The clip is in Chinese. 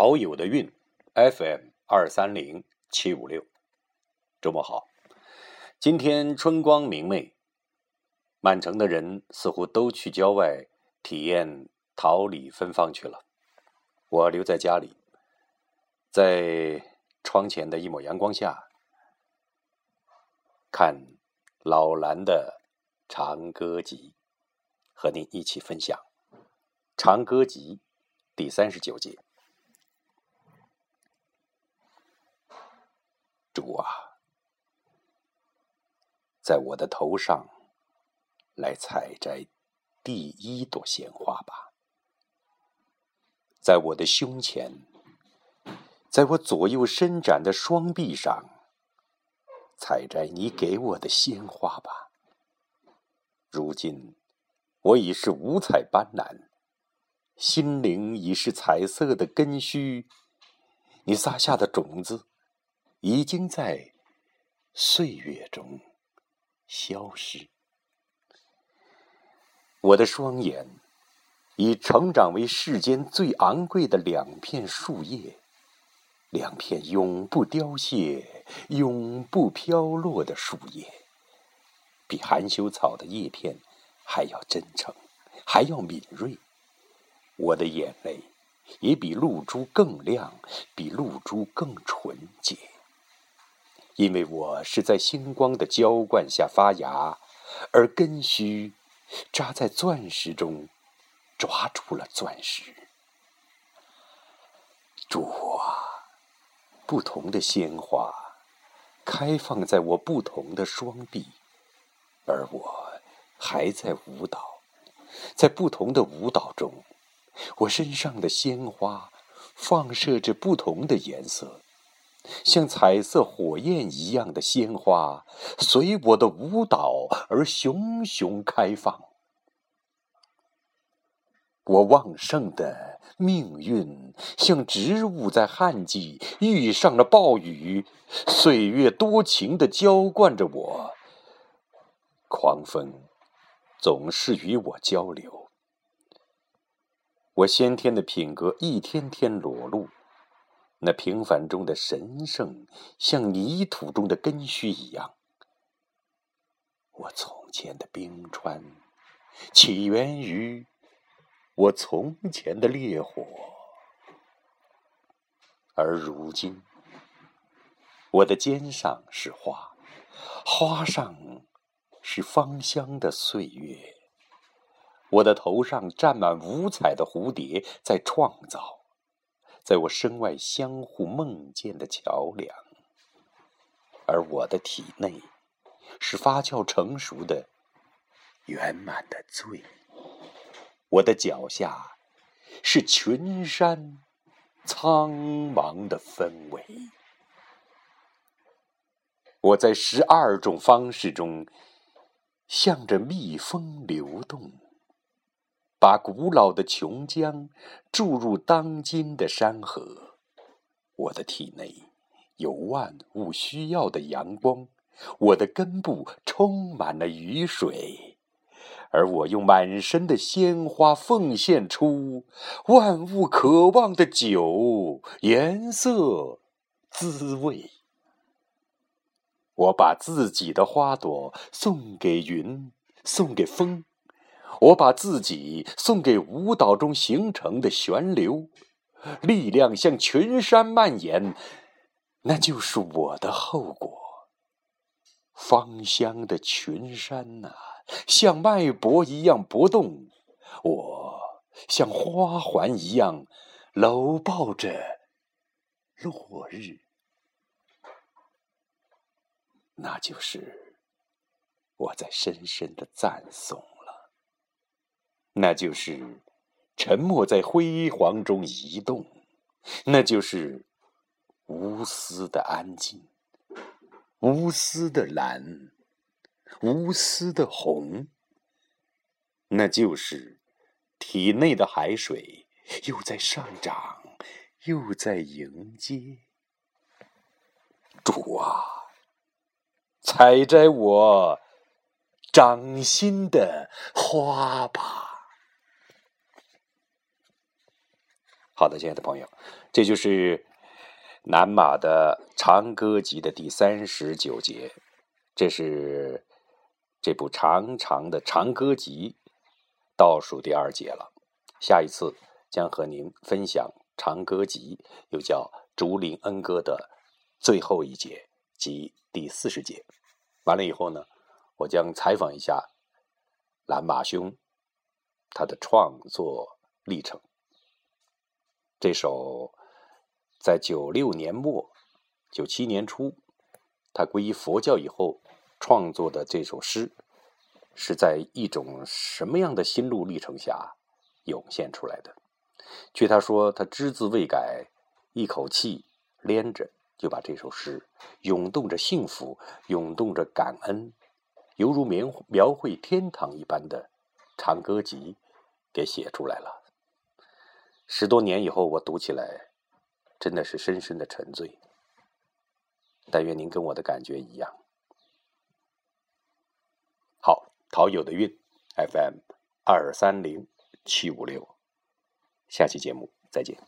好友的运 FM 二三零七五六，周末好。今天春光明媚，满城的人似乎都去郊外体验桃李芬芳去了。我留在家里，在窗前的一抹阳光下，看老兰的《长歌集》，和您一起分享《长歌集》第三十九节。主啊，在我的头上来采摘第一朵鲜花吧，在我的胸前，在我左右伸展的双臂上采摘你给我的鲜花吧。如今我已是五彩斑斓，心灵已是彩色的根须，你撒下的种子。已经在岁月中消失。我的双眼已成长为世间最昂贵的两片树叶，两片永不凋谢、永不飘落的树叶，比含羞草的叶片还要真诚，还要敏锐。我的眼泪也比露珠更亮，比露珠更纯洁。因为我是在星光的浇灌下发芽，而根须扎在钻石中，抓住了钻石。主啊，不同的鲜花开放在我不同的双臂，而我还在舞蹈，在不同的舞蹈中，我身上的鲜花放射着不同的颜色。像彩色火焰一样的鲜花，随我的舞蹈而熊熊开放。我旺盛的命运，像植物在旱季遇上了暴雨，岁月多情的浇灌着我。狂风总是与我交流，我先天的品格一天天裸露。那平凡中的神圣，像泥土中的根须一样。我从前的冰川，起源于我从前的烈火，而如今，我的肩上是花，花上是芳香的岁月，我的头上站满五彩的蝴蝶，在创造。在我身外相互梦见的桥梁，而我的体内是发酵成熟的圆满的醉。我的脚下是群山苍茫的氛围。我在十二种方式中向着蜜蜂流动。把古老的琼浆注入当今的山河，我的体内有万物需要的阳光，我的根部充满了雨水，而我用满身的鲜花奉献出万物渴望的酒、颜色、滋味。我把自己的花朵送给云，送给风。我把自己送给舞蹈中形成的旋流，力量向群山蔓延，那就是我的后果。芳香的群山呐，像脉搏一样搏动，我像花环一样搂抱着落日，那就是我在深深的赞颂。那就是沉默在辉煌中移动，那就是无私的安静，无私的蓝，无私的红。那就是体内的海水又在上涨，又在迎接。主啊，采摘我掌心的花吧。好的，亲爱的朋友，这就是南马的《长歌集》的第三十九节，这是这部长长的《长歌集》倒数第二节了。下一次将和您分享《长歌集》，又叫《竹林恩歌》的最后一节，及第四十节。完了以后呢，我将采访一下蓝马兄他的创作历程。这首在九六年末、九七年初，他皈依佛教以后创作的这首诗，是在一种什么样的心路历程下涌现出来的？据他说，他只字未改，一口气连着就把这首诗涌动着幸福、涌动着感恩，犹如描描绘天堂一般的长歌集给写出来了。十多年以后，我读起来，真的是深深的沉醉。但愿您跟我的感觉一样。好，陶友的韵，FM 二三零七五六，下期节目再见。